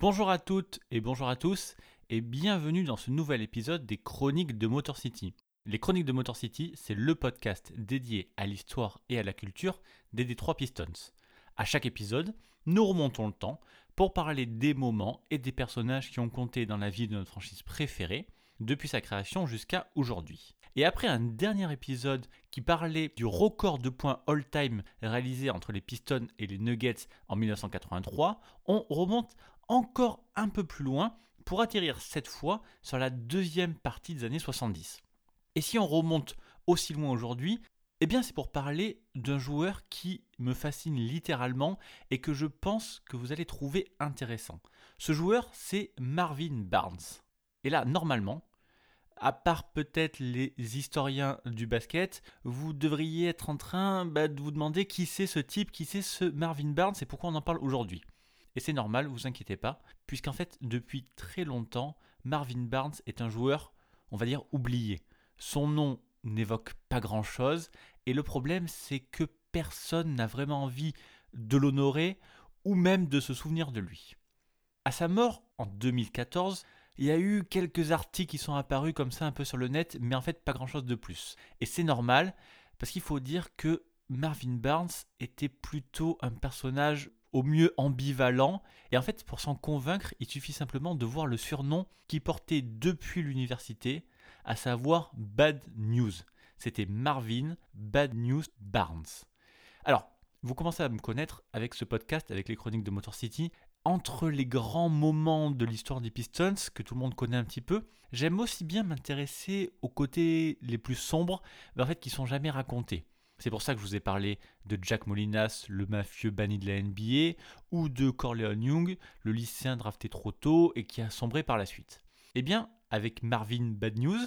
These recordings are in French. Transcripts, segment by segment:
Bonjour à toutes et bonjour à tous et bienvenue dans ce nouvel épisode des Chroniques de Motor City. Les Chroniques de Motor City, c'est le podcast dédié à l'histoire et à la culture des Détroit Pistons. À chaque épisode, nous remontons le temps pour parler des moments et des personnages qui ont compté dans la vie de notre franchise préférée depuis sa création jusqu'à aujourd'hui. Et après un dernier épisode qui parlait du record de points all-time réalisé entre les Pistons et les Nuggets en 1983, on remonte encore un peu plus loin pour atterrir cette fois sur la deuxième partie des années 70. Et si on remonte aussi loin aujourd'hui, eh bien c'est pour parler d'un joueur qui me fascine littéralement et que je pense que vous allez trouver intéressant. Ce joueur, c'est Marvin Barnes. Et là, normalement, à part peut-être les historiens du basket, vous devriez être en train bah, de vous demander qui c'est ce type, qui c'est ce Marvin Barnes et pourquoi on en parle aujourd'hui. Et c'est normal, vous inquiétez pas, puisqu'en fait, depuis très longtemps, Marvin Barnes est un joueur, on va dire, oublié. Son nom n'évoque pas grand-chose, et le problème, c'est que personne n'a vraiment envie de l'honorer ou même de se souvenir de lui. À sa mort, en 2014, il y a eu quelques articles qui sont apparus comme ça un peu sur le net, mais en fait pas grand-chose de plus. Et c'est normal, parce qu'il faut dire que Marvin Barnes était plutôt un personnage au mieux ambivalent, et en fait pour s'en convaincre, il suffit simplement de voir le surnom qu'il portait depuis l'université, à savoir Bad News. C'était Marvin Bad News Barnes. Alors, vous commencez à me connaître avec ce podcast, avec les chroniques de Motor City. Entre les grands moments de l'histoire des Pistons, que tout le monde connaît un petit peu, j'aime aussi bien m'intéresser aux côtés les plus sombres, mais en fait qui sont jamais racontés. C'est pour ça que je vous ai parlé de Jack Molinas, le mafieux banni de la NBA, ou de Corleone Young, le lycéen drafté trop tôt et qui a sombré par la suite. Eh bien, avec Marvin Bad News,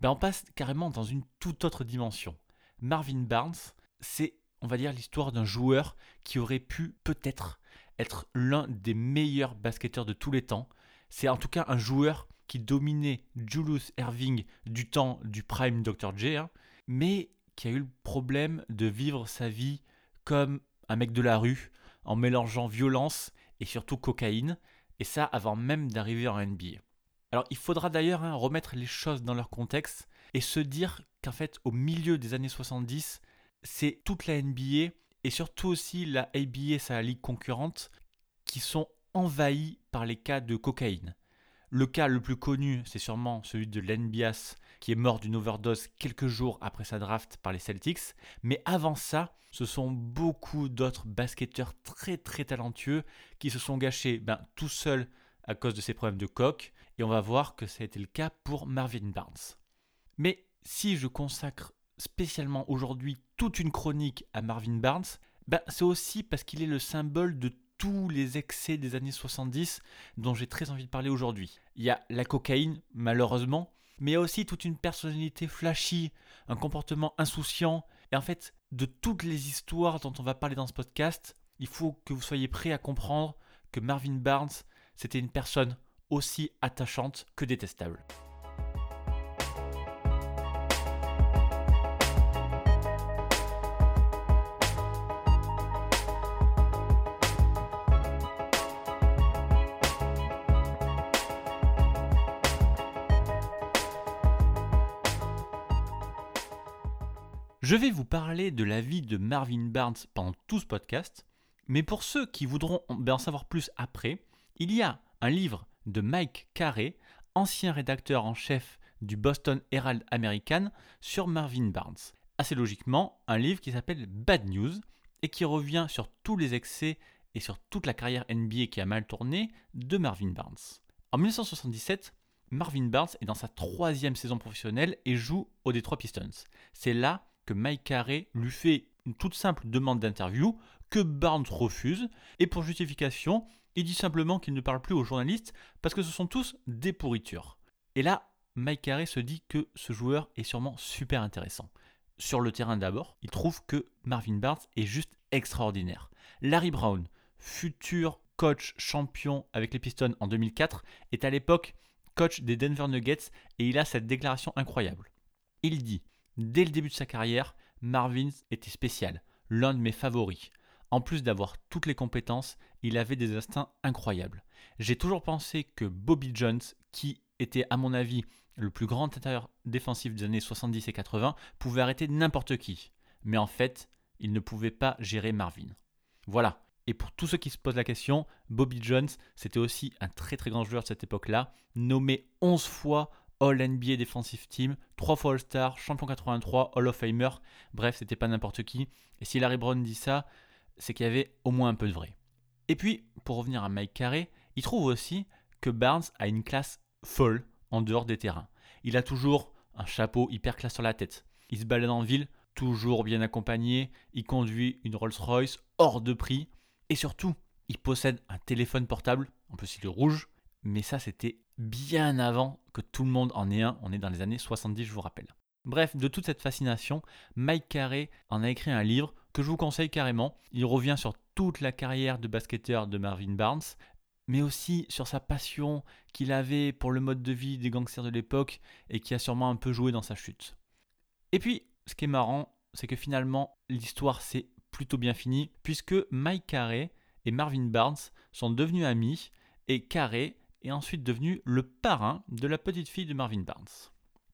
ben on passe carrément dans une toute autre dimension. Marvin Barnes, c'est, on va dire, l'histoire d'un joueur qui aurait pu peut-être être l'un des meilleurs basketteurs de tous les temps. C'est en tout cas un joueur qui dominait Julius Erving du temps du prime Dr. J, hein, mais qui a eu le problème de vivre sa vie comme un mec de la rue, en mélangeant violence et surtout cocaïne, et ça avant même d'arriver en NBA. Alors il faudra d'ailleurs hein, remettre les choses dans leur contexte et se dire qu'en fait au milieu des années 70, c'est toute la NBA et surtout aussi la ABA, sa ligue concurrente, qui sont envahis par les cas de cocaïne. Le cas le plus connu, c'est sûrement celui de Len Bias, qui est mort d'une overdose quelques jours après sa draft par les Celtics. Mais avant ça, ce sont beaucoup d'autres basketteurs très très talentueux qui se sont gâchés ben, tout seuls à cause de ces problèmes de coke. Et on va voir que ça a été le cas pour Marvin Barnes. Mais si je consacre spécialement aujourd'hui toute une chronique à Marvin Barnes, ben, c'est aussi parce qu'il est le symbole de tous les excès des années 70 dont j'ai très envie de parler aujourd'hui. Il y a la cocaïne, malheureusement, mais il y a aussi toute une personnalité flashy, un comportement insouciant, et en fait, de toutes les histoires dont on va parler dans ce podcast, il faut que vous soyez prêts à comprendre que Marvin Barnes, c'était une personne aussi attachante que détestable. Je vais vous parler de la vie de Marvin Barnes pendant tout ce podcast, mais pour ceux qui voudront en savoir plus après, il y a un livre de Mike Carey, ancien rédacteur en chef du Boston Herald American, sur Marvin Barnes. Assez logiquement, un livre qui s'appelle Bad News et qui revient sur tous les excès et sur toute la carrière NBA qui a mal tourné de Marvin Barnes. En 1977, Marvin Barnes est dans sa troisième saison professionnelle et joue aux Detroit Pistons. C'est là que Mike Carey lui fait une toute simple demande d'interview que Barnes refuse et pour justification, Il dit simplement qu'il ne parle plus aux journalistes parce que ce sont tous des pourritures. Et là, Mike Carey se dit que ce joueur est sûrement super intéressant. Sur le terrain d'abord, il trouve que Marvin Barnes est juste extraordinaire. Larry Brown, futur coach champion avec les Pistons en 2004, est à l'époque coach des Denver Nuggets et il a cette déclaration incroyable. Il dit Dès le début de sa carrière, Marvin était spécial, l'un de mes favoris. En plus d'avoir toutes les compétences, il avait des instincts incroyables. J'ai toujours pensé que Bobby Jones, qui était à mon avis le plus grand intérieur défensif des années 70 et 80, pouvait arrêter n'importe qui. Mais en fait, il ne pouvait pas gérer Marvin. Voilà. Et pour tous ceux qui se posent la question, Bobby Jones, c'était aussi un très très grand joueur de cette époque-là, nommé 11 fois All NBA Defensive Team, 3 fois All-Star, champion 83, Hall of Famer. Bref, c'était pas n'importe qui. Et si Larry Brown dit ça, c'est qu'il y avait au moins un peu de vrai. Et puis, pour revenir à Mike Carey, il trouve aussi que Barnes a une classe folle en dehors des terrains. Il a toujours un chapeau hyper classe sur la tête. Il se balade en ville, toujours bien accompagné. Il conduit une Rolls-Royce hors de prix. Et surtout, il possède un téléphone portable, en plus il est rouge, mais ça c'était bien avant que tout le monde en ait un, on est dans les années 70 je vous rappelle. Bref, de toute cette fascination, Mike Carey en a écrit un livre que je vous conseille carrément. Il revient sur toute la carrière de basketteur de Marvin Barnes, mais aussi sur sa passion qu'il avait pour le mode de vie des gangsters de l'époque et qui a sûrement un peu joué dans sa chute. Et puis, ce qui est marrant, c'est que finalement, l'histoire s'est plutôt bien finie, puisque Mike Carey et Marvin Barnes sont devenus amis, et Carey est ensuite devenu le parrain de la petite fille de Marvin Barnes.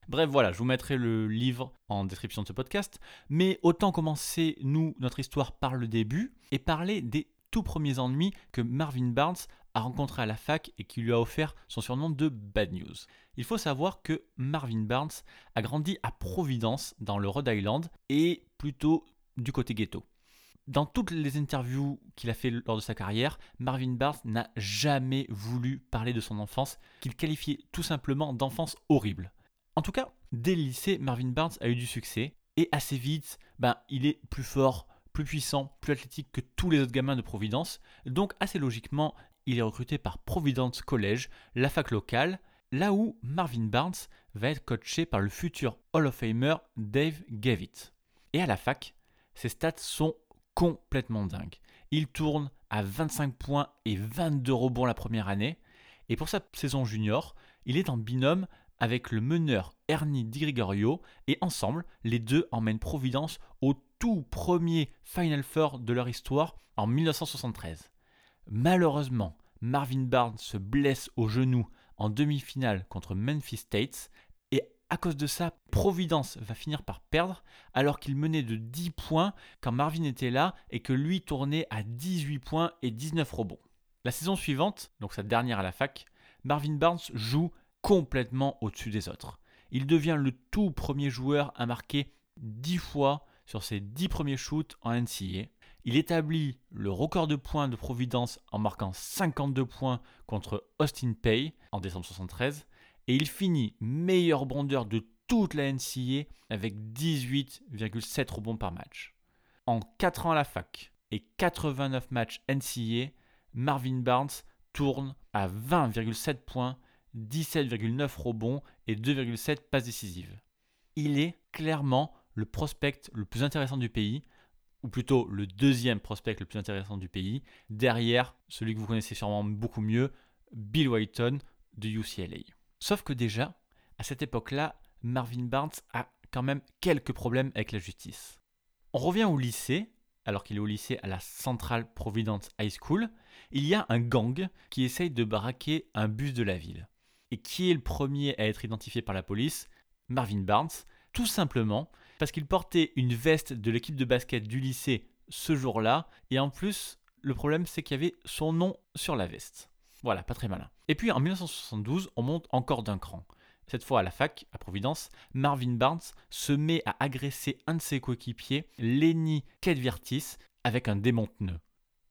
Bref, voilà, je vous mettrai le livre en description de ce podcast, mais autant commencer, nous, notre histoire par le début, et parler des tout premiers ennuis que Marvin Barnes a rencontrés à la fac et qui lui a offert son surnom de Bad News. Il faut savoir que Marvin Barnes a grandi à Providence, dans le Rhode Island, et plutôt du côté ghetto. Dans toutes les interviews qu'il a fait lors de sa carrière, Marvin Barnes n'a jamais voulu parler de son enfance, qu'il qualifiait tout simplement d'enfance horrible. En tout cas, dès le lycée, Marvin Barnes a eu du succès, et assez vite, ben, il est plus fort, plus puissant, plus athlétique que tous les autres gamins de Providence, donc assez logiquement, il est recruté par Providence College, la fac locale, là où Marvin Barnes va être coaché par le futur Hall of Famer Dave Gavitt. Et à la fac, ses stats sont complètement dingues. Il tourne à 25 points et 22 rebonds la première année, et pour sa saison junior, il est en binôme avec le meneur Ernie Di Gregorio, et ensemble, les deux emmènent Providence au tout premier Final Four de leur histoire en 1973. Malheureusement, Marvin Barnes se blesse au genou en demi-finale contre Memphis State et à cause de ça, Providence va finir par perdre alors qu'il menait de 10 points quand Marvin était là et que lui tournait à 18 points et 19 rebonds. La saison suivante, donc sa dernière à la fac, Marvin Barnes joue complètement au-dessus des autres. Il devient le tout premier joueur à marquer 10 fois sur ses 10 premiers shoots en NCAA. Il établit le record de points de Providence en marquant 52 points contre Austin Pay en décembre 73 et il finit meilleur bondeur de toute la NCAA avec 18,7 rebonds par match. En 4 ans à la fac et 89 matchs NCAA, Marvin Barnes tourne à 20,7 points, 17,9 rebonds et 2,7 passes décisives. Il est clairement le prospect le plus intéressant du pays, ou plutôt le deuxième prospect le plus intéressant du pays, derrière celui que vous connaissez sûrement beaucoup mieux, Bill Whiton de UCLA. Sauf que déjà, à cette époque-là, Marvin Barnes a quand même quelques problèmes avec la justice. On revient au lycée, alors qu'il est au lycée à la Central Providence High School, il y a un gang qui essaye de braquer un bus de la ville. Et qui est le premier à être identifié par la police? Marvin Barnes, tout simplement parce qu'il portait une veste de l'équipe de basket du lycée ce jour-là, et en plus, le problème c'est qu'il y avait son nom sur la veste. Voilà, pas très malin. Et puis en 1972, on monte encore d'un cran. Cette fois à la fac, à Providence, Marvin Barnes se met à agresser un de ses coéquipiers, Lenny Kedvirtis, avec un démonte-nœud.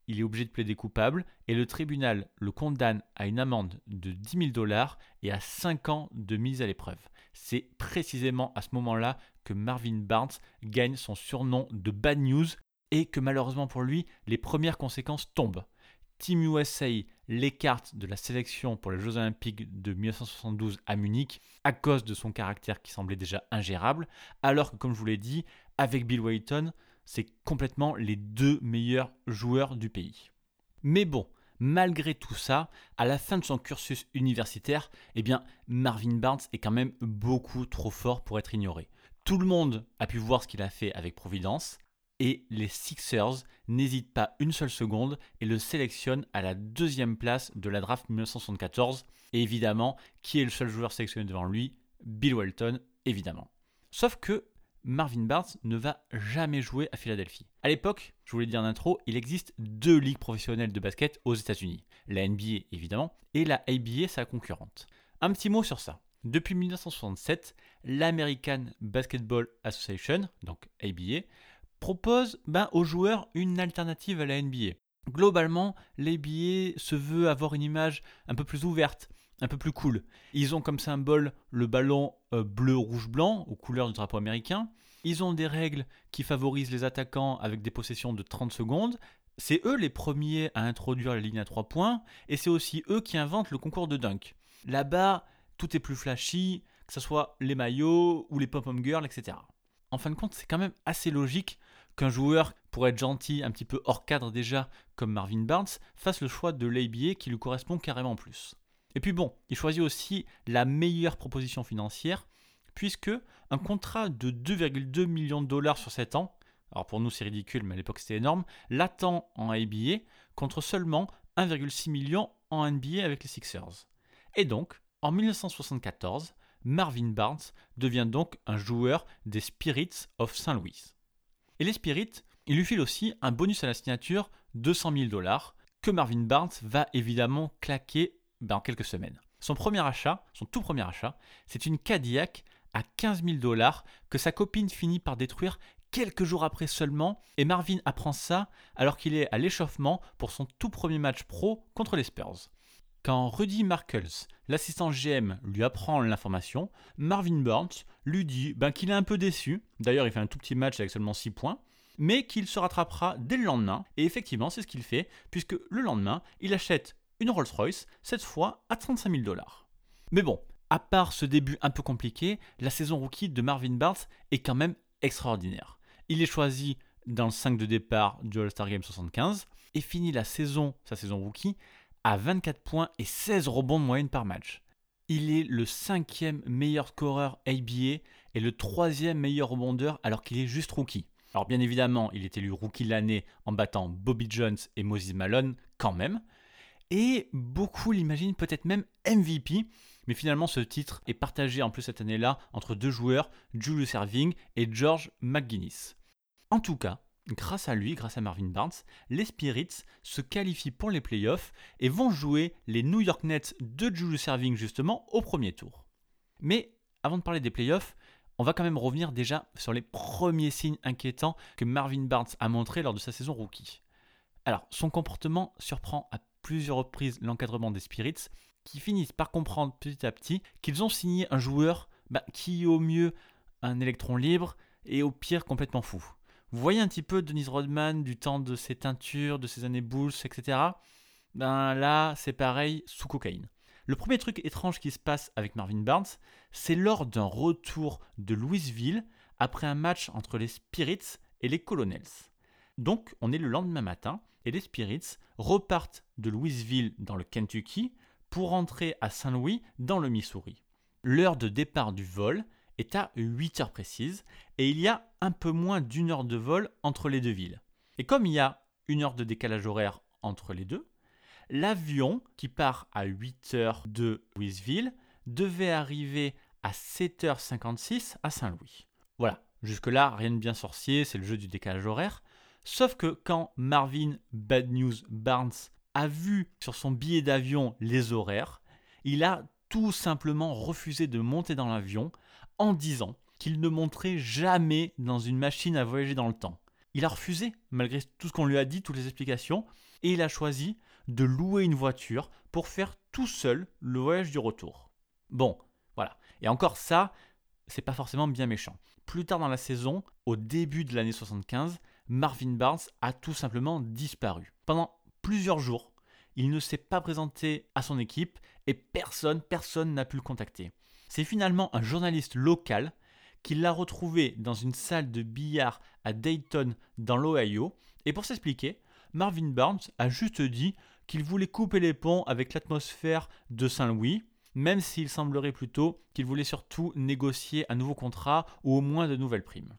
Il est obligé de plaider coupable et le tribunal le condamne à une amende de 10 000 dollars et à 5 ans de mise à l'épreuve. C'est précisément à ce moment-là que Marvin Barnes gagne son surnom de Bad News et que malheureusement pour lui, les premières conséquences tombent. Team USA l'écarte de la sélection pour les Jeux Olympiques de 1972 à Munich à cause de son caractère qui semblait déjà ingérable, alors que comme je vous l'ai dit, avec Bill Walton, c'est complètement les deux meilleurs joueurs du pays. Mais bon, malgré tout ça, à la fin de son cursus universitaire, eh bien, Marvin Barnes est quand même beaucoup trop fort pour être ignoré. Tout le monde a pu voir ce qu'il a fait avec Providence, et les Sixers n'hésitent pas une seule seconde et le sélectionnent à la deuxième place de la draft 1974. Et évidemment, qui est le seul joueur sélectionné devant lui? Bill Walton, évidemment. Sauf que Marvin Barnes ne va jamais jouer à Philadelphie. À l'époque, je vous l'ai dit en intro, il existe deux ligues professionnelles de basket aux États-Unis. La NBA évidemment, et la ABA sa concurrente. Un petit mot sur ça. Depuis 1967, l'American Basketball Association, donc ABA, propose ben, aux joueurs une alternative à la NBA. Globalement, l'ABA se veut avoir une image un peu plus ouverte, un peu plus cool. Ils ont comme symbole le ballon euh, bleu-rouge-blanc aux couleurs du drapeau américain. Ils ont des règles qui favorisent les attaquants avec des possessions de 30 secondes. C'est eux les premiers à introduire la ligne à 3 points et c'est aussi eux qui inventent le concours de dunk. Là-bas, tout est plus flashy, que ce soit les maillots ou les pop-up girls, etc. En fin de compte, c'est quand même assez logique qu'un joueur, pour être gentil, un petit peu hors cadre déjà, comme Marvin Barnes, fasse le choix de l'ABA qui lui correspond carrément plus. Et puis bon, il choisit aussi la meilleure proposition financière, puisque un contrat de 2,2 millions de dollars sur 7 ans, alors pour nous c'est ridicule, mais à l'époque c'était énorme, l'attend en ABA contre seulement 1,6 million en NBA avec les Sixers. Et donc, en 1974, Marvin Barnes devient donc un joueur des Spirits of St. Louis. Et les Spirits, il lui file aussi un bonus à la signature de 100 000 dollars que Marvin Barnes va évidemment claquer ben, en quelques semaines. Son premier achat, son tout premier achat, c'est une Cadillac à 15 000 dollars que sa copine finit par détruire quelques jours après seulement, et Marvin apprend ça alors qu'il est à l'échauffement pour son tout premier match pro contre les Spurs. Quand Rudy Markles, l'assistant GM, lui apprend l'information, Marvin Burns lui dit ben, qu'il est un peu déçu, d'ailleurs il fait un tout petit match avec seulement 6 points, mais qu'il se rattrapera dès le lendemain, et effectivement c'est ce qu'il fait, puisque le lendemain, il achète une Rolls-Royce, cette fois à 35 000 dollars. Mais bon, à part ce début un peu compliqué, la saison rookie de Marvin Barnes est quand même extraordinaire. Il est choisi dans le 5 de départ du All-Star Game 75 et finit la saison, sa saison rookie, à 24 points et 16 rebonds de moyenne par match. Il est le cinquième meilleur scoreur ABA et le troisième meilleur rebondeur alors qu'il est juste rookie. Alors bien évidemment, il est élu rookie l'année en battant Bobby Jones et Moses Malone quand même. Et beaucoup l'imaginent peut-être même MVP, mais finalement ce titre est partagé en plus cette année-là entre deux joueurs, Julius Erving et George McGuinness. En tout cas, grâce à lui, grâce à Marvin Barnes, les Spirits se qualifient pour les playoffs et vont jouer les New York Nets de Julius Erving justement au premier tour. Mais avant de parler des playoffs, on va quand même revenir déjà sur les premiers signes inquiétants que Marvin Barnes a montrés lors de sa saison rookie. Alors, son comportement surprend à plusieurs reprises l'encadrement des Spirits, qui finissent par comprendre petit à petit qu'ils ont signé un joueur bah, qui est au mieux un électron libre et au pire complètement fou. Vous voyez un petit peu Denise Rodman du temps de ses teintures, de ses années Bulls, etc. Ben là, c'est pareil sous cocaïne. Le premier truc étrange qui se passe avec Marvin Barnes, c'est lors d'un retour de Louisville après un match entre les Spirits et les Colonels. Donc, on est le lendemain matin et les Spirits repartent de Louisville dans le Kentucky pour rentrer à Saint-Louis dans le Missouri. L'heure de départ du vol est à 8 heures précises et il y a un peu moins d'une heure de vol entre les deux villes. Et comme il y a une heure de décalage horaire entre les deux, l'avion qui part à 8 heures de Louisville devait arriver à 7h56 à Saint-Louis. Voilà, jusque-là, rien de bien sorcier, c'est le jeu du décalage horaire. Sauf que quand Marvin Bad News Barnes a vu sur son billet d'avion les horaires, il a tout simplement refusé de monter dans l'avion en disant qu'il ne monterait jamais dans une machine à voyager dans le temps. Il a refusé, malgré tout ce qu'on lui a dit, toutes les explications, et il a choisi de louer une voiture pour faire tout seul le voyage du retour. Bon, voilà. Et encore ça, c'est pas forcément bien méchant. Plus tard dans la saison, au début de l'année 75, Marvin Barnes a tout simplement disparu. Pendant plusieurs jours, il ne s'est pas présenté à son équipe et personne, personne n'a pu le contacter. C'est finalement un journaliste local qui l'a retrouvé dans une salle de billard à Dayton dans l'Ohio et pour s'expliquer, Marvin Barnes a juste dit qu'il voulait couper les ponts avec l'atmosphère de Saint-Louis, même s'il semblerait plutôt qu'il voulait surtout négocier un nouveau contrat ou au moins de nouvelles primes.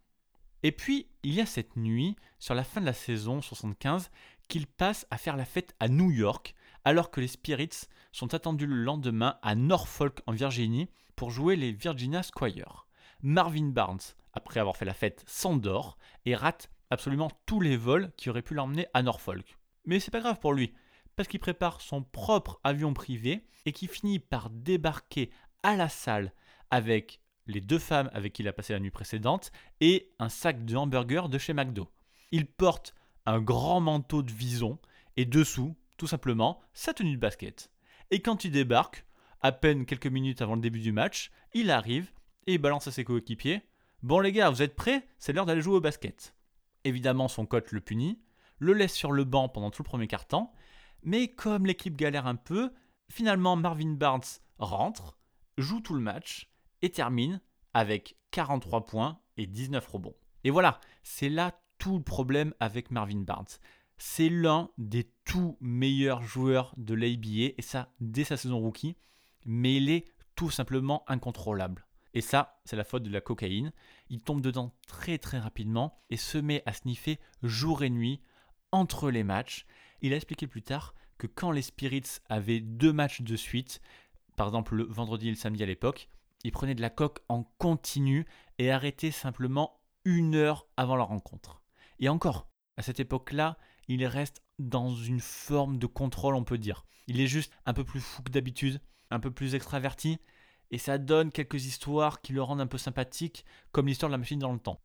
Et puis, il y a cette nuit, sur la fin de la saison 75, qu'il passe à faire la fête à New York, alors que les Spirits sont attendus le lendemain à Norfolk en Virginie jouer les Virginia Squire. Marvin Barnes, après avoir fait la fête, s'endort et rate absolument tous les vols qui auraient pu l'emmener à Norfolk. Mais c'est pas grave pour lui, parce qu'il prépare son propre avion privé et qui finit par débarquer à la salle avec les deux femmes avec qui il a passé la nuit précédente et un sac de hamburgers de chez McDo. Il porte un grand manteau de vison et dessous, tout simplement, sa tenue de basket. Et quand il débarque, à peine quelques minutes avant le début du match, il arrive et il balance à ses coéquipiers Bon les gars, vous êtes prêts? C'est l'heure d'aller jouer au basket. Évidemment, son coach le punit, le laisse sur le banc pendant tout le premier quart-temps, mais comme l'équipe galère un peu, finalement Marvin Barnes rentre, joue tout le match et termine avec 43 points et 19 rebonds. Et voilà, c'est là tout le problème avec Marvin Barnes. C'est l'un des tout meilleurs joueurs de l'ABA, et ça dès sa saison rookie, mais il est tout simplement incontrôlable. Et ça, c'est la faute de la cocaïne. Il tombe dedans très très rapidement et se met à sniffer jour et nuit entre les matchs. Il a expliqué plus tard que quand les Spirits avaient deux matchs de suite, par exemple le vendredi et le samedi à l'époque, il prenait de la coque en continu et arrêtait simplement une heure avant la rencontre. Et encore, à cette époque-là, il reste dans une forme de contrôle, on peut dire. Il est juste un peu plus fou que d'habitude, un peu plus extraverti, et ça donne quelques histoires qui le rendent un peu sympathique, comme l'histoire de la machine dans le temps.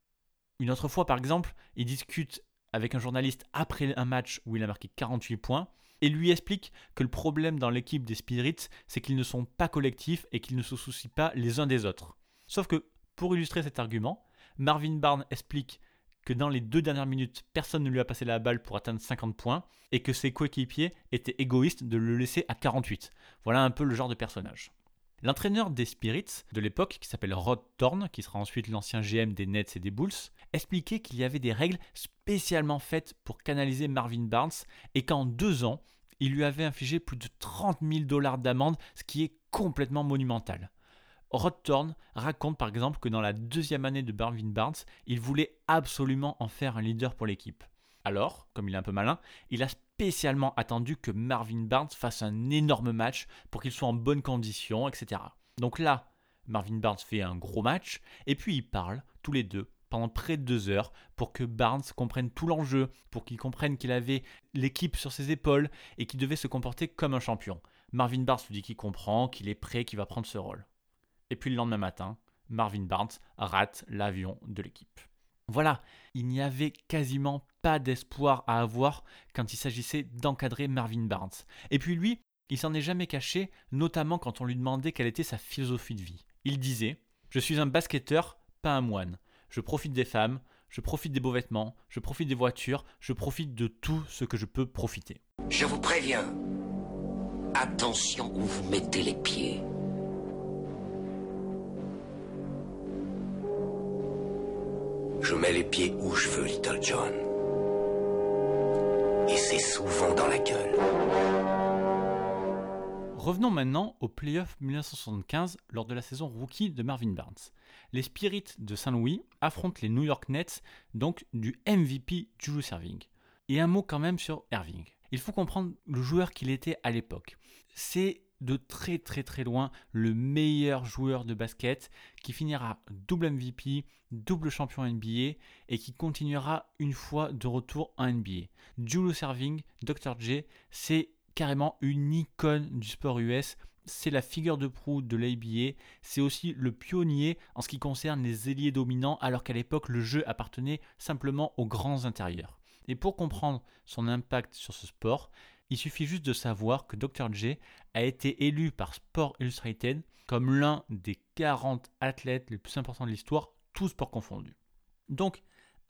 Une autre fois, par exemple, il discute avec un journaliste après un match où il a marqué 48 points, et lui explique que le problème dans l'équipe des Spirits, c'est qu'ils ne sont pas collectifs et qu'ils ne se soucient pas les uns des autres. Sauf que, pour illustrer cet argument, Marvin Barnes explique que dans les deux dernières minutes, personne ne lui a passé la balle pour atteindre 50 points et que ses coéquipiers étaient égoïstes de le laisser à 48. Voilà un peu le genre de personnage. L'entraîneur des Spirits de l'époque, qui s'appelle Rod Thorne, qui sera ensuite l'ancien GM des Nets et des Bulls, expliquait qu'il y avait des règles spécialement faites pour canaliser Marvin Barnes et qu'en deux ans, il lui avait infligé plus de 30 000 dollars d'amende, ce qui est complètement monumental. Rod Thorne raconte par exemple que dans la deuxième année de Marvin Barnes, il voulait absolument en faire un leader pour l'équipe. Alors, comme il est un peu malin, il a spécialement attendu que Marvin Barnes fasse un énorme match pour qu'il soit en bonne condition, etc. Donc là, Marvin Barnes fait un gros match, et puis ils parlent, tous les deux, pendant près de deux heures, pour que Barnes comprenne tout l'enjeu, pour qu'il comprenne qu'il avait l'équipe sur ses épaules et qu'il devait se comporter comme un champion. Marvin Barnes lui dit qu'il comprend, qu'il est prêt, qu'il va prendre ce rôle. Et puis le lendemain matin, Marvin Barnes rate l'avion de l'équipe. Voilà, il n'y avait quasiment pas d'espoir à avoir quand il s'agissait d'encadrer Marvin Barnes. Et puis lui, il s'en est jamais caché, notamment quand on lui demandait quelle était sa philosophie de vie. Il disait Je suis un basketteur, pas un moine. Je profite des femmes, je profite des beaux vêtements, je profite des voitures, je profite de tout ce que je peux profiter. Je vous préviens. Attention où vous mettez les pieds. Je mets les pieds où je veux, Little John. Et c'est souvent dans la gueule. Revenons maintenant au playoff 1975 lors de la saison rookie de Marvin Barnes. Les Spirits de Saint-Louis affrontent les New York Nets, donc du MVP Julius Erving. Et un mot quand même sur Erving. Il faut comprendre le joueur qu'il était à l'époque. C'est de très très très loin le meilleur joueur de basket qui finira double MVP, double champion NBA et qui continuera une fois de retour en NBA. Julius Erving, Dr. J, c'est carrément une icône du sport US. C'est la figure de proue de l'ABA. C'est aussi le pionnier en ce qui concerne les ailiers dominants, alors qu'à l'époque, le jeu appartenait simplement aux grands intérieurs. Et pour comprendre son impact sur ce sport, il suffit juste de savoir que Dr. J a été élu par Sport Illustrated comme l'un des 40 athlètes les plus importants de l'histoire, tous sports confondus. Donc,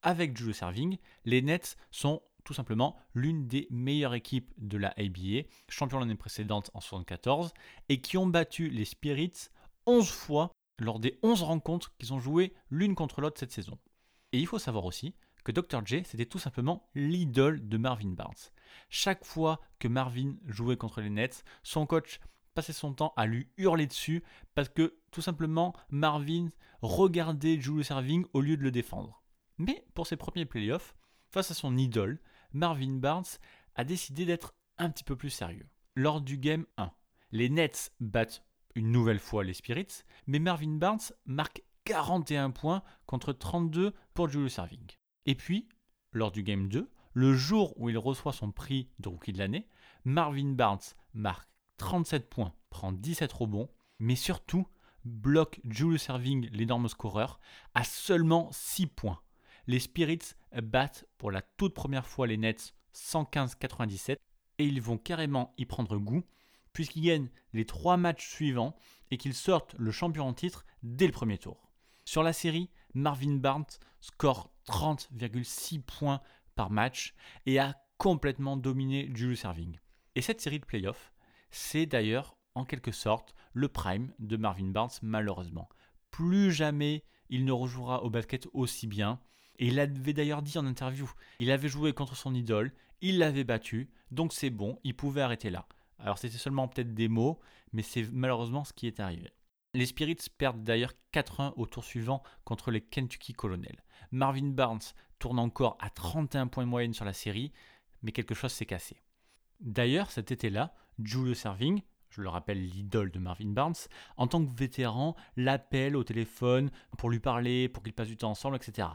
avec Julius Serving, les Nets sont tout simplement l'une des meilleures équipes de la ABA, champion l'année précédente en 74, et qui ont battu les Spirits 11 fois lors des 11 rencontres qu'ils ont jouées l'une contre l'autre cette saison. Et il faut savoir aussi que Dr. J, c'était tout simplement l'idole de Marvin Barnes. Chaque fois que Marvin jouait contre les Nets, son coach passait son temps à lui hurler dessus parce que tout simplement Marvin regardait Julius Serving au lieu de le défendre. Mais pour ses premiers playoffs, face à son idole, Marvin Barnes a décidé d'être un petit peu plus sérieux. Lors du game 1, les Nets battent une nouvelle fois les Spirits, mais Marvin Barnes marque 41 points contre 32 pour Julius Erving. Et puis, lors du game 2, le jour où il reçoit son prix de rookie de l'année, Marvin Barnes marque 37 points, prend 17 rebonds, mais surtout bloque Julius Erving, l'énorme scoreur, à seulement 6 points. Les Spirits battent pour la toute première fois les Nets 115-97 et ils vont carrément y prendre goût puisqu'ils gagnent les 3 matchs suivants et qu'ils sortent le champion en titre dès le premier tour. Sur la série, Marvin Barnes score 30,6 points par match et a complètement dominé Julius Erving. Et cette série de playoffs, c'est d'ailleurs en quelque sorte le prime de Marvin Barnes malheureusement. Plus jamais il ne rejouera au basket aussi bien. Et il l'avait d'ailleurs dit en interview. Il avait joué contre son idole, il l'avait battu, donc c'est bon, il pouvait arrêter là. Alors c'était seulement peut-être des mots, mais c'est malheureusement ce qui est arrivé. Les Spirits perdent d'ailleurs 4-1 au tour suivant contre les Kentucky Colonels. Marvin Barnes tourne encore à 31 points de moyenne sur la série, mais quelque chose s'est cassé. D'ailleurs, cet été-là, Julius Serving, je le rappelle l'idole de Marvin Barnes, en tant que vétéran, l'appelle au téléphone pour lui parler, pour qu'ils passent du temps ensemble, etc.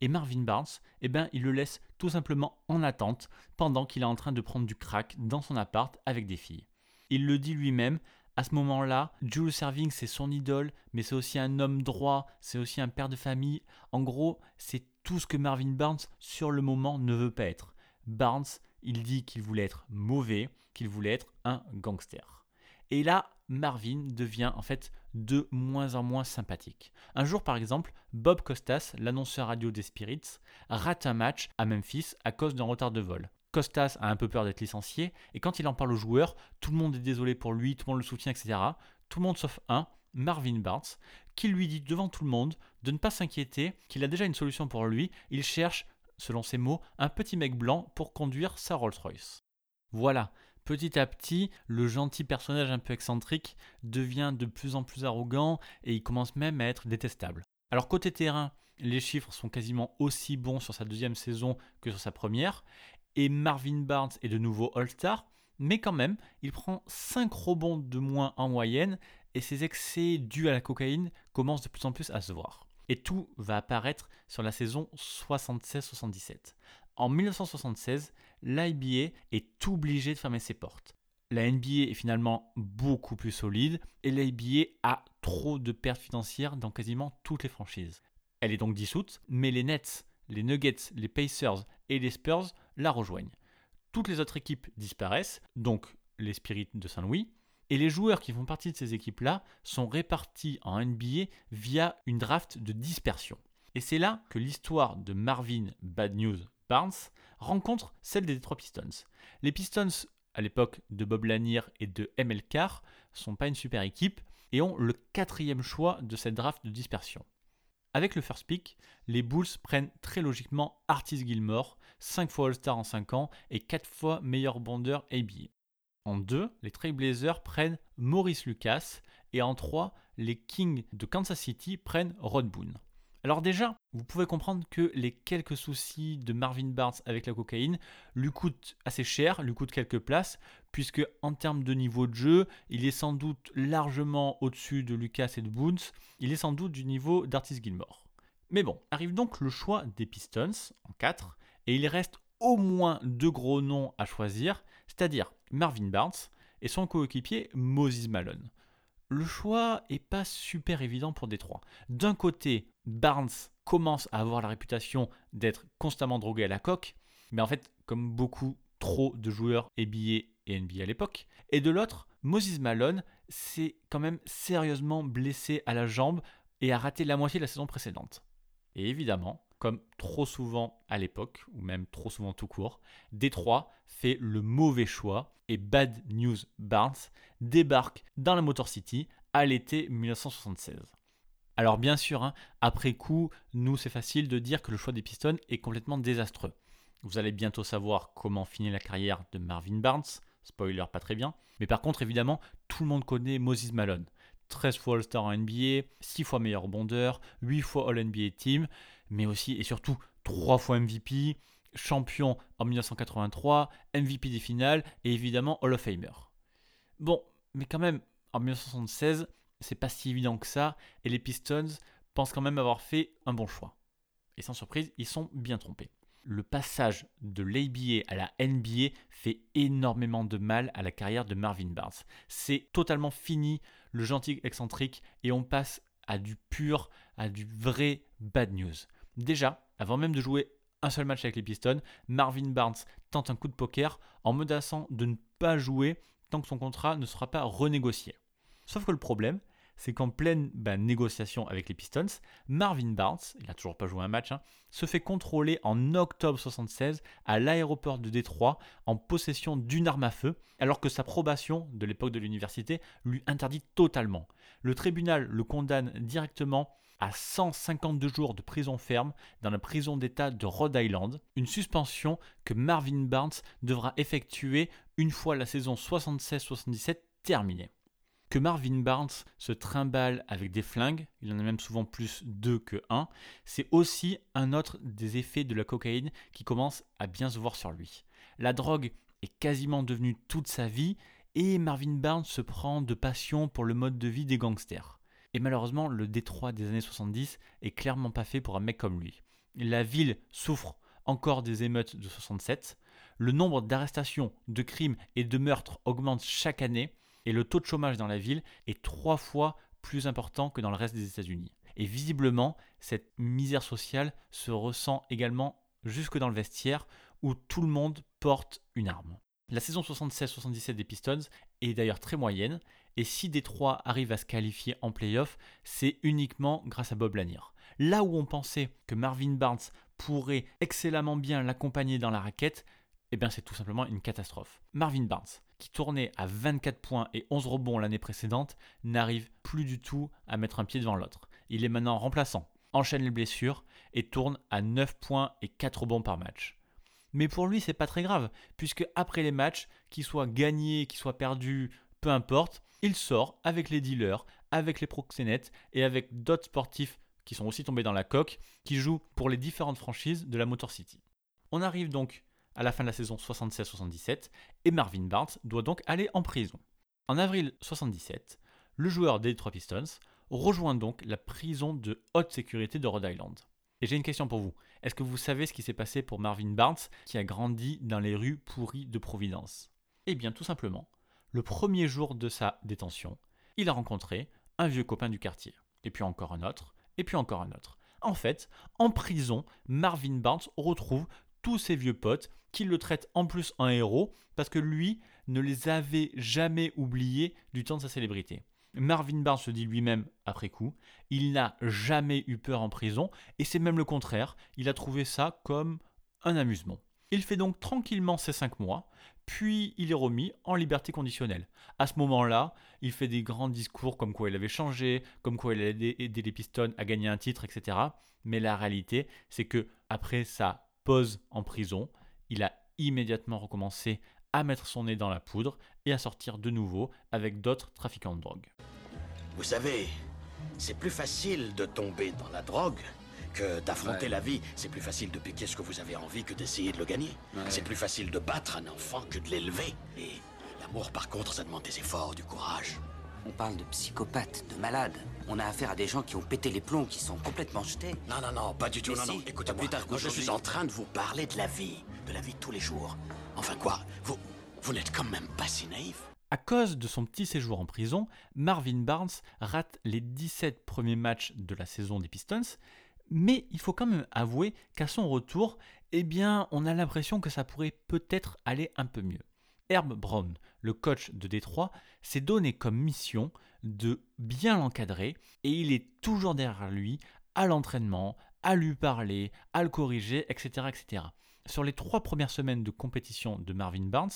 Et Marvin Barnes, eh ben, il le laisse tout simplement en attente pendant qu'il est en train de prendre du crack dans son appart avec des filles. Il le dit lui-même, à ce moment-là, Jules Serving, c'est son idole, mais c'est aussi un homme droit, c'est aussi un père de famille. En gros, c'est tout ce que Marvin Barnes, sur le moment, ne veut pas être. Barnes, il dit qu'il voulait être mauvais, qu'il voulait être un gangster. Et là, Marvin devient en fait de moins en moins sympathique. Un jour, par exemple, Bob Costas, l'annonceur radio des Spirits, rate un match à Memphis à cause d'un retard de vol. Costas a un peu peur d'être licencié, et quand il en parle aux joueurs, tout le monde est désolé pour lui, tout le monde le soutient, etc. Tout le monde sauf un, Marvin Barnes, qui lui dit devant tout le monde de ne pas s'inquiéter, qu'il a déjà une solution pour lui, il cherche, selon ses mots, un petit mec blanc pour conduire sa Rolls-Royce. Voilà, petit à petit, le gentil personnage un peu excentrique devient de plus en plus arrogant et il commence même à être détestable. Alors côté terrain, les chiffres sont quasiment aussi bons sur sa deuxième saison que sur sa première, et Marvin Barnes est de nouveau All-Star, mais quand même, il prend 5 rebonds de moins en moyenne et ses excès dus à la cocaïne commencent de plus en plus à se voir. Et tout va apparaître sur la saison 76-77. En 1976, l'IBA est obligé de fermer ses portes. La NBA est finalement beaucoup plus solide et l'IBA a trop de pertes financières dans quasiment toutes les franchises. Elle est donc dissoute, mais les Nets, les Nuggets, les Pacers et les Spurs la rejoignent. Toutes les autres équipes disparaissent, donc les Spirits de Saint-Louis, et les joueurs qui font partie de ces équipes-là sont répartis en NBA via une draft de dispersion. Et c'est là que l'histoire de Marvin Bad News Barnes rencontre celle des Detroit Pistons. Les Pistons, à l'époque de Bob Lanier et de ML Carr, sont pas une super équipe et ont le quatrième choix de cette draft de dispersion. Avec le first pick, les Bulls prennent très logiquement Artis Gilmore, 5 fois All-Star en 5 ans et 4 fois meilleur bondeur ABA. En 2, les Trailblazers prennent Maurice Lucas et en 3, les Kings de Kansas City prennent Rod Boone. Alors déjà, vous pouvez comprendre que les quelques soucis de Marvin Barnes avec la cocaïne lui coûtent assez cher, lui coûtent quelques places, puisque en termes de niveau de jeu, il est sans doute largement au-dessus de Lucas et de Boone, il est sans doute du niveau d'Artis Gilmore. Mais bon, arrive donc le choix des Pistons en 4, et il reste au moins deux gros noms à choisir, c'est-à-dire Marvin Barnes et son coéquipier Moses Malone. Le choix est pas super évident pour Détroit. D'un côté, Barnes commence à avoir la réputation d'être constamment drogué à la coque, mais en fait, comme beaucoup trop de joueurs NBA et NBA à l'époque. Et de l'autre, Moses Malone s'est quand même sérieusement blessé à la jambe et a raté la moitié de la saison précédente. Et évidemment, comme trop souvent à l'époque, ou même trop souvent tout court, Détroit fait le mauvais choix et Bad News Barnes débarque dans la Motor City à l'été 1976. Alors bien sûr, hein, après coup, nous c'est facile de dire que le choix des Pistons est complètement désastreux. Vous allez bientôt savoir comment finit la carrière de Marvin Barnes, spoiler pas très bien, mais par contre évidemment, tout le monde connaît Moses Malone. 13 fois All-Star en NBA, 6 fois meilleur rebondeur, 8 fois All-NBA Team, mais aussi et surtout 3 fois MVP, champion en 1983, MVP des finales et évidemment Hall of Famer. Bon, mais quand même, en 1976, c'est pas si évident que ça et les Pistons pensent quand même avoir fait un bon choix. Et sans surprise, ils sont bien trompés. Le passage de l'ABA à la NBA fait énormément de mal à la carrière de Marvin Barnes. C'est totalement fini le gentil excentrique et on passe à du pur, à du vrai bad news. Déjà, avant même de jouer un seul match avec les Pistons, Marvin Barnes tente un coup de poker en menaçant de ne pas jouer tant que son contrat ne sera pas renégocié. Sauf que le problème, c'est qu'en pleine bah, négociation avec les Pistons, Marvin Barnes, il n'a toujours pas joué un match, hein, se fait contrôler en octobre 76 à l'aéroport de Détroit en possession d'une arme à feu, alors que sa probation de l'époque de l'université lui interdit totalement. Le tribunal le condamne directement à 152 jours de prison ferme dans la prison d'État de Rhode Island, une suspension que Marvin Barnes devra effectuer une fois la saison 76-77 terminée que Marvin Barnes se trimballe avec des flingues, il en a même souvent plus deux que un, c'est aussi un autre des effets de la cocaïne qui commence à bien se voir sur lui. La drogue est quasiment devenue toute sa vie et Marvin Barnes se prend de passion pour le mode de vie des gangsters. Et malheureusement, le Détroit des années 70 est clairement pas fait pour un mec comme lui. La ville souffre encore des émeutes de 67, le nombre d'arrestations, de crimes et de meurtres augmente chaque année, et le taux de chômage dans la ville est trois fois plus important que dans le reste des États-Unis. Et visiblement, cette misère sociale se ressent également jusque dans le vestiaire où tout le monde porte une arme. La saison 76-77 des Pistons est d'ailleurs très moyenne, et si Détroit arrive à se qualifier en playoff, c'est uniquement grâce à Bob Lanier. Là où on pensait que Marvin Barnes pourrait excellemment bien l'accompagner dans la raquette, eh bien c'est tout simplement une catastrophe. Marvin Barnes, qui tournait à 24 points et 11 rebonds l'année précédente, n'arrive plus du tout à mettre un pied devant l'autre. Il est maintenant remplaçant, enchaîne les blessures et tourne à 9 points et 4 rebonds par match. Mais pour lui, c'est pas très grave, puisque après les matchs, qu'ils soient gagnés, qu'ils soient perdus, peu importe, il sort avec les dealers, avec les proxénètes et avec d'autres sportifs qui sont aussi tombés dans la coque, qui jouent pour les différentes franchises de la Motor City. On arrive donc à la fin de la saison 76-77 et Marvin Barnes doit donc aller en prison. En avril 77, le joueur des Detroit Pistons rejoint donc la prison de haute sécurité de Rhode Island. Et j'ai une question pour vous. Est-ce que vous savez ce qui s'est passé pour Marvin Barnes qui a grandi dans les rues pourries de Providence? Eh bien tout simplement, le premier jour de sa détention, il a rencontré un vieux copain du quartier, et puis encore un autre, et puis encore un autre. En fait, en prison, Marvin Barnes retrouve tous ses vieux potes qui le traitent en plus en héros parce que lui ne les avait jamais oubliés du temps de sa célébrité. Marvin Barnes se dit lui-même après coup, il n'a jamais eu peur en prison et c'est même le contraire, il a trouvé ça comme un amusement. Il fait donc tranquillement ses 5 mois, puis il est remis en liberté conditionnelle. À ce moment-là, il fait des grands discours comme quoi il avait changé, comme quoi il a aidé les Pistons à gagner un titre, etc. Mais la réalité, c'est que après sa pause en prison, il a immédiatement recommencé à mettre son nez dans la poudre et à sortir de nouveau avec d'autres trafiquants de drogue. Vous savez, c'est plus facile de tomber dans la drogue que d'affronter Ouais. la vie. C'est plus facile de piquer ce que vous avez envie que d'essayer de le gagner. Ouais. C'est plus facile de battre un enfant que de l'élever. Et l'amour, par contre, ça demande des efforts, du courage. On parle de psychopathes, de malades. On a affaire à des gens qui ont pété les plombs, qui sont complètement jetés. Non, non, non, pas du tout. Mais non, si, non, écoutez-moi. plus tard Moi, je suis en train de vous parler de la vie, de la vie de tous les jours. Enfin quoi, vous, vous n'êtes quand même pas si naïf. À cause de son petit séjour en prison, Marvin Barnes rate les 17 premiers matchs de la saison des Pistons, mais il faut quand même avouer qu'à son retour, eh bien, on a l'impression que ça pourrait peut-être aller un peu mieux. Herb Brown, le coach de Détroit, s'est donné comme mission de bien l'encadrer et il est toujours derrière lui à l'entraînement, à lui parler, à le corriger, etc., etc. Sur les trois premières semaines de compétition de Marvin Barnes,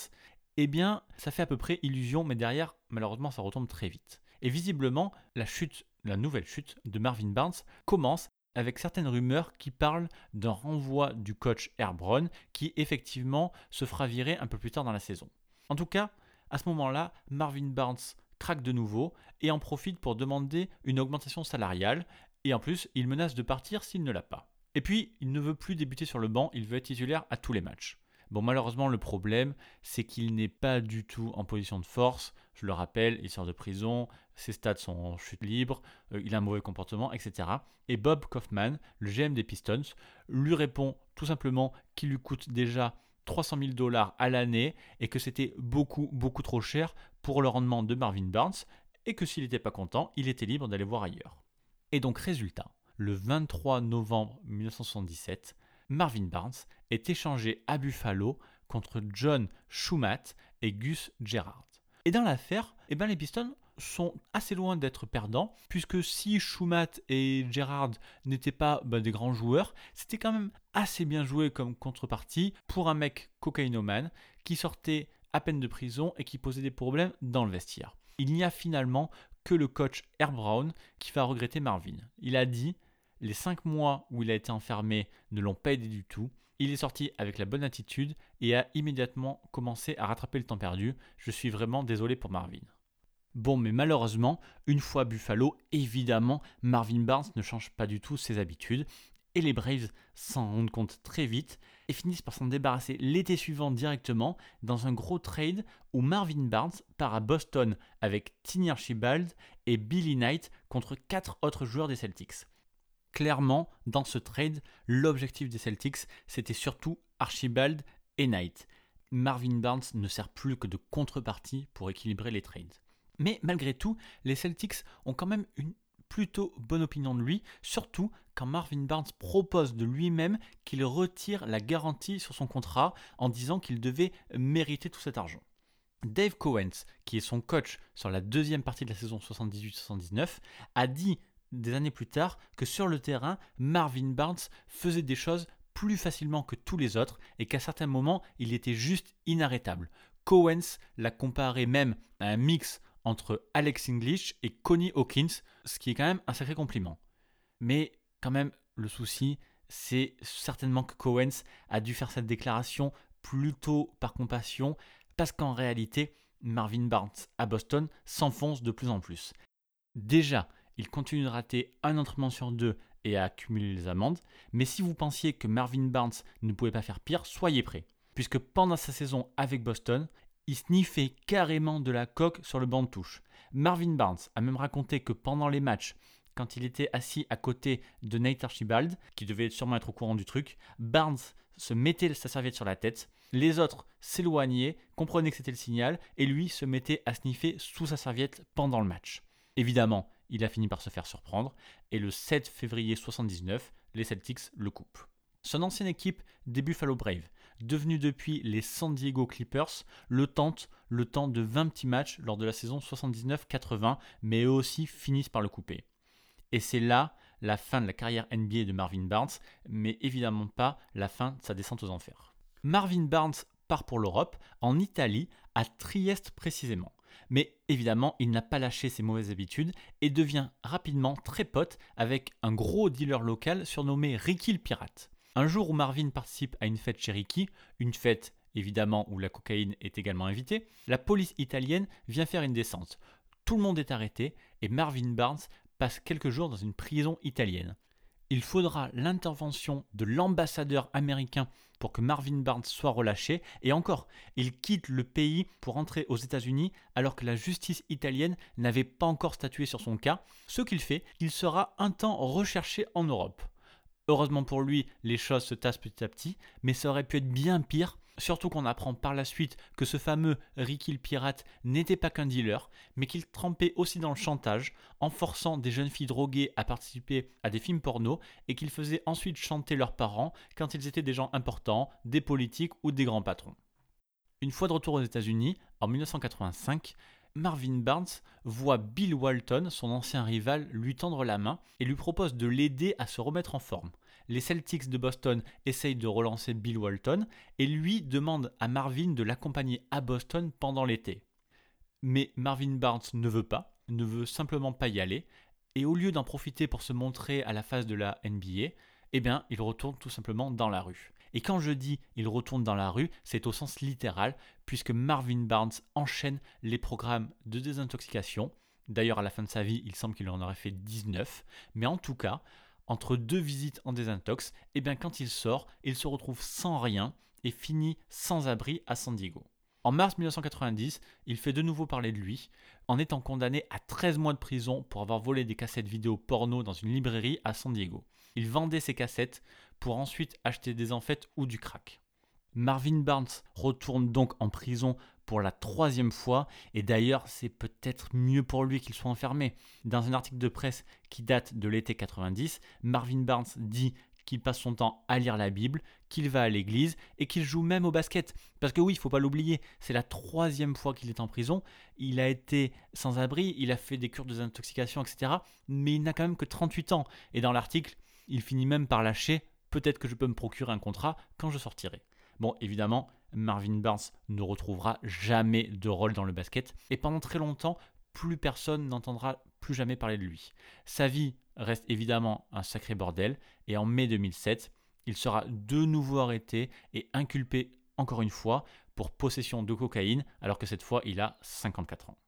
eh bien, ça fait à peu près illusion, mais derrière, malheureusement, ça retombe très vite. Et visiblement, la chute, la nouvelle chute de Marvin Barnes commence avec certaines rumeurs qui parlent d'un renvoi du coach Herbron qui effectivement se fera virer un peu plus tard dans la saison. En tout cas, à ce moment-là, Marvin Barnes craque de nouveau et en profite pour demander une augmentation salariale et en plus, il menace de partir s'il ne l'a pas. Et puis, il ne veut plus débuter sur le banc, il veut être titulaire à tous les matchs. Bon, malheureusement, le problème, c'est qu'il n'est pas du tout en position de force. Je le rappelle, il sort de prison, ses stats sont en chute libre, euh, il a un mauvais comportement, etc. Et Bob Kaufman, le GM des Pistons, lui répond tout simplement qu'il lui coûte déjà 300 000 dollars à l'année et que c'était beaucoup, beaucoup trop cher pour le rendement de Marvin Barnes et que s'il n'était pas content, il était libre d'aller voir ailleurs. Et donc, résultat, le 23 novembre 1977, Marvin Barnes est échangé à Buffalo contre John Schumatt et Gus Gerrard. Et dans l'affaire, eh ben les Pistons sont assez loin d'être perdants, puisque si Schumatt et Gerrard n'étaient pas ben, des grands joueurs, c'était quand même assez bien joué comme contrepartie pour un mec cocaïnomane qui sortait à peine de prison et qui posait des problèmes dans le vestiaire. Il n'y a finalement que le coach Herb Brown qui va regretter Marvin. Il a dit les cinq mois où il a été enfermé ne l'ont pas aidé du tout. Il est sorti avec la bonne attitude et a immédiatement commencé à rattraper le temps perdu. Je suis vraiment désolé pour Marvin. Bon, mais malheureusement, une fois Buffalo, évidemment, Marvin Barnes ne change pas du tout ses habitudes. Et les Braves s'en rendent compte très vite et finissent par s'en débarrasser l'été suivant directement dans un gros trade où Marvin Barnes part à Boston avec Tiny Archibald et Billy Knight contre quatre autres joueurs des Celtics. Clairement, dans ce trade, l'objectif des Celtics, c'était surtout Archibald et Knight. Marvin Barnes ne sert plus que de contrepartie pour équilibrer les trades. Mais malgré tout, les Celtics ont quand même une plutôt bonne opinion de lui, surtout quand Marvin Barnes propose de lui-même qu'il retire la garantie sur son contrat en disant qu'il devait mériter tout cet argent. Dave Cowens, qui est son coach sur la deuxième partie de la saison 78-79, a dit des années plus tard que sur le terrain, Marvin Barnes faisait des choses plus facilement que tous les autres et qu'à certains moments, il était juste inarrêtable. Cowens l'a comparé même à un mix entre Alex English et Connie Hawkins, ce qui est quand même un sacré compliment. Mais quand même, le souci, c'est certainement que Cowens a dû faire cette déclaration plutôt par compassion, parce qu'en réalité, Marvin Barnes à Boston s'enfonce de plus en plus. Déjà, il continue de rater un entraînement sur deux et à accumuler les amendes. Mais si vous pensiez que Marvin Barnes ne pouvait pas faire pire, soyez prêts. Puisque pendant sa saison avec Boston, il sniffait carrément de la coque sur le banc de touche. Marvin Barnes a même raconté que pendant les matchs, quand il était assis à côté de Nate Archibald, qui devait sûrement être au courant du truc, Barnes se mettait sa serviette sur la tête, les autres s'éloignaient, comprenaient que c'était le signal, et lui se mettait à sniffer sous sa serviette pendant le match. Évidemment, il a fini par se faire surprendre et le 7 février 1979, les Celtics le coupent. Son ancienne équipe des Buffalo Braves, devenue depuis les San Diego Clippers, le tente le temps de 20 petits matchs lors de la saison 79-80, mais eux aussi finissent par le couper. Et c'est là la fin de la carrière NBA de Marvin Barnes, mais évidemment pas la fin de sa descente aux enfers. Marvin Barnes part pour l'Europe, en Italie, à Trieste précisément. Mais évidemment, il n'a pas lâché ses mauvaises habitudes et devient rapidement très pote avec un gros dealer local surnommé Ricky le Pirate. Un jour où Marvin participe à une fête chez Ricky, une fête évidemment où la cocaïne est également invitée, la police italienne vient faire une descente. Tout le monde est arrêté et Marvin Barnes passe quelques jours dans une prison italienne. Il faudra l'intervention de l'ambassadeur américain pour que Marvin Barnes soit relâché. Et encore, il quitte le pays pour entrer aux États-Unis alors que la justice italienne n'avait pas encore statué sur son cas. Ce qu'il fait, il sera un temps recherché en Europe. Heureusement pour lui, les choses se tassent petit à petit, mais ça aurait pu être bien pire Surtout qu'on apprend par la suite que ce fameux Ricky le pirate n'était pas qu'un dealer, mais qu'il trempait aussi dans le chantage, en forçant des jeunes filles droguées à participer à des films porno, et qu'il faisait ensuite chanter leurs parents quand ils étaient des gens importants, des politiques ou des grands patrons. Une fois de retour aux États-Unis, en 1985, Marvin Barnes voit Bill Walton, son ancien rival, lui tendre la main et lui propose de l'aider à se remettre en forme. Les Celtics de Boston essayent de relancer Bill Walton et lui demande à Marvin de l'accompagner à Boston pendant l'été. Mais Marvin Barnes ne veut pas, ne veut simplement pas y aller, et au lieu d'en profiter pour se montrer à la face de la NBA, eh bien, il retourne tout simplement dans la rue. Et quand je dis il retourne dans la rue, c'est au sens littéral, puisque Marvin Barnes enchaîne les programmes de désintoxication. D'ailleurs, à la fin de sa vie, il semble qu'il en aurait fait 19. Mais en tout cas, entre deux visites en désintox, eh bien, quand il sort, il se retrouve sans rien et finit sans abri à San Diego. En mars 1990, il fait de nouveau parler de lui, en étant condamné à 13 mois de prison pour avoir volé des cassettes vidéo porno dans une librairie à San Diego. Il vendait ces cassettes pour ensuite acheter des amphètes ou du crack. Marvin Barnes retourne donc en prison pour la troisième fois, et d'ailleurs c'est peut-être mieux pour lui qu'il soit enfermé. Dans un article de presse qui date de l'été 90, Marvin Barnes dit qu'il passe son temps à lire la Bible, qu'il va à l'église et qu'il joue même au basket. Parce que oui, il faut pas l'oublier, c'est la troisième fois qu'il est en prison. Il a été sans abri, il a fait des cures de désintoxication, etc. Mais il n'a quand même que 38 ans. Et dans l'article, il finit même par lâcher peut-être que je peux me procurer un contrat quand je sortirai. Bon, évidemment, Marvin Barnes ne retrouvera jamais de rôle dans le basket et pendant très longtemps, plus personne n'entendra plus jamais parler de lui. Sa vie reste évidemment un sacré bordel et en mai 2007, il sera de nouveau arrêté et inculpé encore une fois pour possession de cocaïne alors que cette fois il a 54 ans.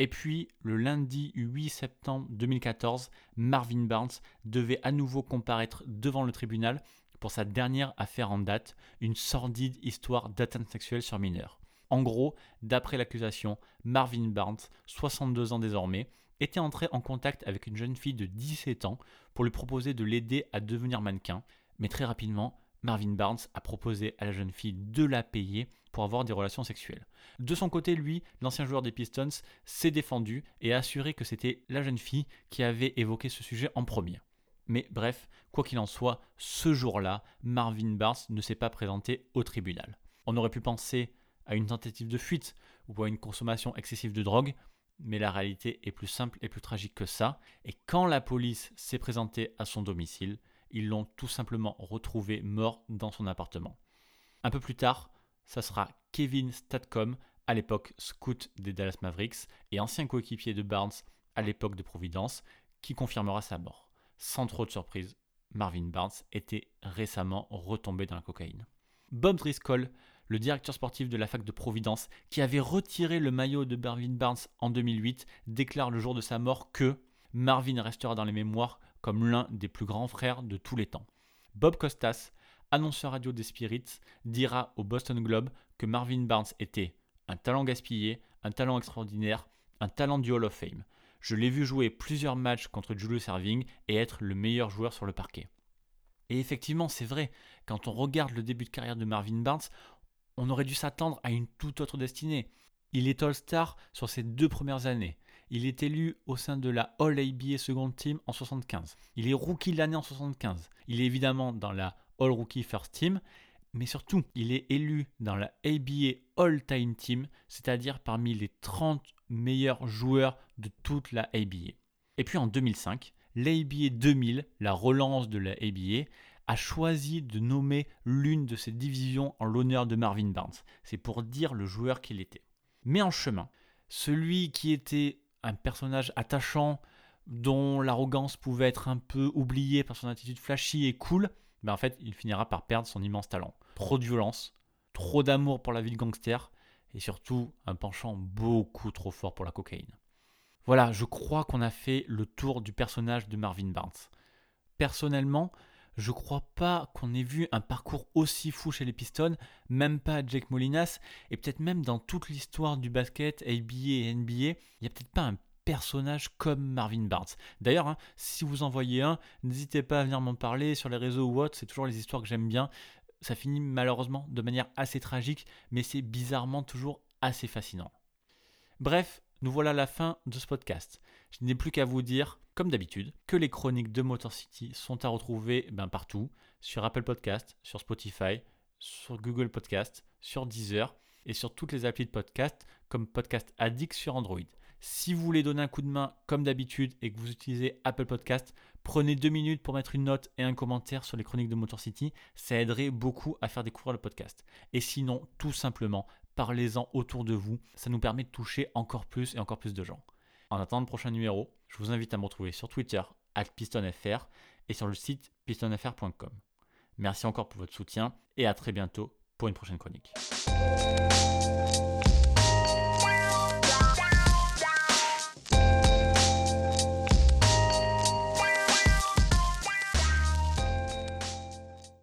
Et puis, le lundi 8 septembre 2014, Marvin Barnes devait à nouveau comparaître devant le tribunal pour sa dernière affaire en date, une sordide histoire d'atteinte sexuelle sur mineurs. En gros, d'après l'accusation, Marvin Barnes, 62 ans désormais, était entré en contact avec une jeune fille de 17 ans pour lui proposer de l'aider à devenir mannequin, mais très rapidement, Marvin Barnes a proposé à la jeune fille de la payer pour avoir des relations sexuelles. De son côté, lui, l'ancien joueur des Pistons, s'est défendu et a assuré que c'était la jeune fille qui avait évoqué ce sujet en premier. Mais bref, quoi qu'il en soit, ce jour-là, Marvin Barnes ne s'est pas présenté au tribunal. On aurait pu penser à une tentative de fuite ou à une consommation excessive de drogue, mais la réalité est plus simple et plus tragique que ça. Et quand la police s'est présentée à son domicile, ils l'ont tout simplement retrouvé mort dans son appartement. Un peu plus tard, ça sera Kevin Statcom, à l'époque scout des Dallas Mavericks et ancien coéquipier de Barnes à l'époque de Providence, qui confirmera sa mort. Sans trop de surprise, Marvin Barnes était récemment retombé dans la cocaïne. Bob Driscoll, le directeur sportif de la fac de Providence, qui avait retiré le maillot de Marvin Barnes en 2008, déclare le jour de sa mort que Marvin restera dans les mémoires comme l'un des plus grands frères de tous les temps. Bob Costas, annonceur radio des Spirits, dira au Boston Globe que Marvin Barnes était un talent gaspillé, un talent extraordinaire, un talent du Hall of Fame. Je l'ai vu jouer plusieurs matchs contre Julius Erving et être le meilleur joueur sur le parquet. Et effectivement, c'est vrai, quand on regarde le début de carrière de Marvin Barnes, on aurait dû s'attendre à une toute autre destinée. Il est All-Star sur ses deux premières années. Il est élu au sein de la All ABA Second Team en 75. Il est rookie de l'année en 75. Il est évidemment dans la All Rookie First Team, mais surtout, il est élu dans la ABA All Time Team, c'est-à-dire parmi les 30 meilleurs joueurs de toute la ABA. Et puis en 2005, l'ABA 2000, la relance de la ABA, a choisi de nommer l'une de ses divisions en l'honneur de Marvin Barnes. C'est pour dire le joueur qu'il était. Mais en chemin, celui qui était un personnage attachant, dont l'arrogance pouvait être un peu oubliée par son attitude flashy et cool, ben en fait, il finira par perdre son immense talent. Trop de violence, trop d'amour pour la vie de gangster, et surtout un penchant beaucoup trop fort pour la cocaïne. Voilà, je crois qu'on a fait le tour du personnage de Marvin Barnes. Personnellement, je crois pas qu'on ait vu un parcours aussi fou chez les Pistons, même pas Jake Molinas, et peut-être même dans toute l'histoire du basket, ABA et NBA, il n'y a peut-être pas un personnage comme Marvin Barnes. D'ailleurs, hein, si vous en voyez un, n'hésitez pas à venir m'en parler sur les réseaux ou autres, c'est toujours les histoires que j'aime bien. Ça finit malheureusement de manière assez tragique, mais c'est bizarrement toujours assez fascinant. Bref, nous voilà à la fin de ce podcast. Je n'ai plus qu'à vous dire comme d'habitude, que les chroniques de Motor City sont à retrouver ben, partout, sur Apple Podcast, sur Spotify, sur Google Podcast, sur Deezer et sur toutes les applis de podcast comme Podcast Addict sur Android. Si vous voulez donner un coup de main comme d'habitude et que vous utilisez Apple Podcast, prenez deux minutes pour mettre une note et un commentaire sur les chroniques de Motor City. Ça aiderait beaucoup à faire découvrir le podcast. Et sinon, tout simplement, parlez-en autour de vous. Ça nous permet de toucher encore plus et encore plus de gens. En attendant le prochain numéro, je vous invite à me retrouver sur Twitter, pistonfr, et sur le site pistonfr.com. Merci encore pour votre soutien et à très bientôt pour une prochaine chronique.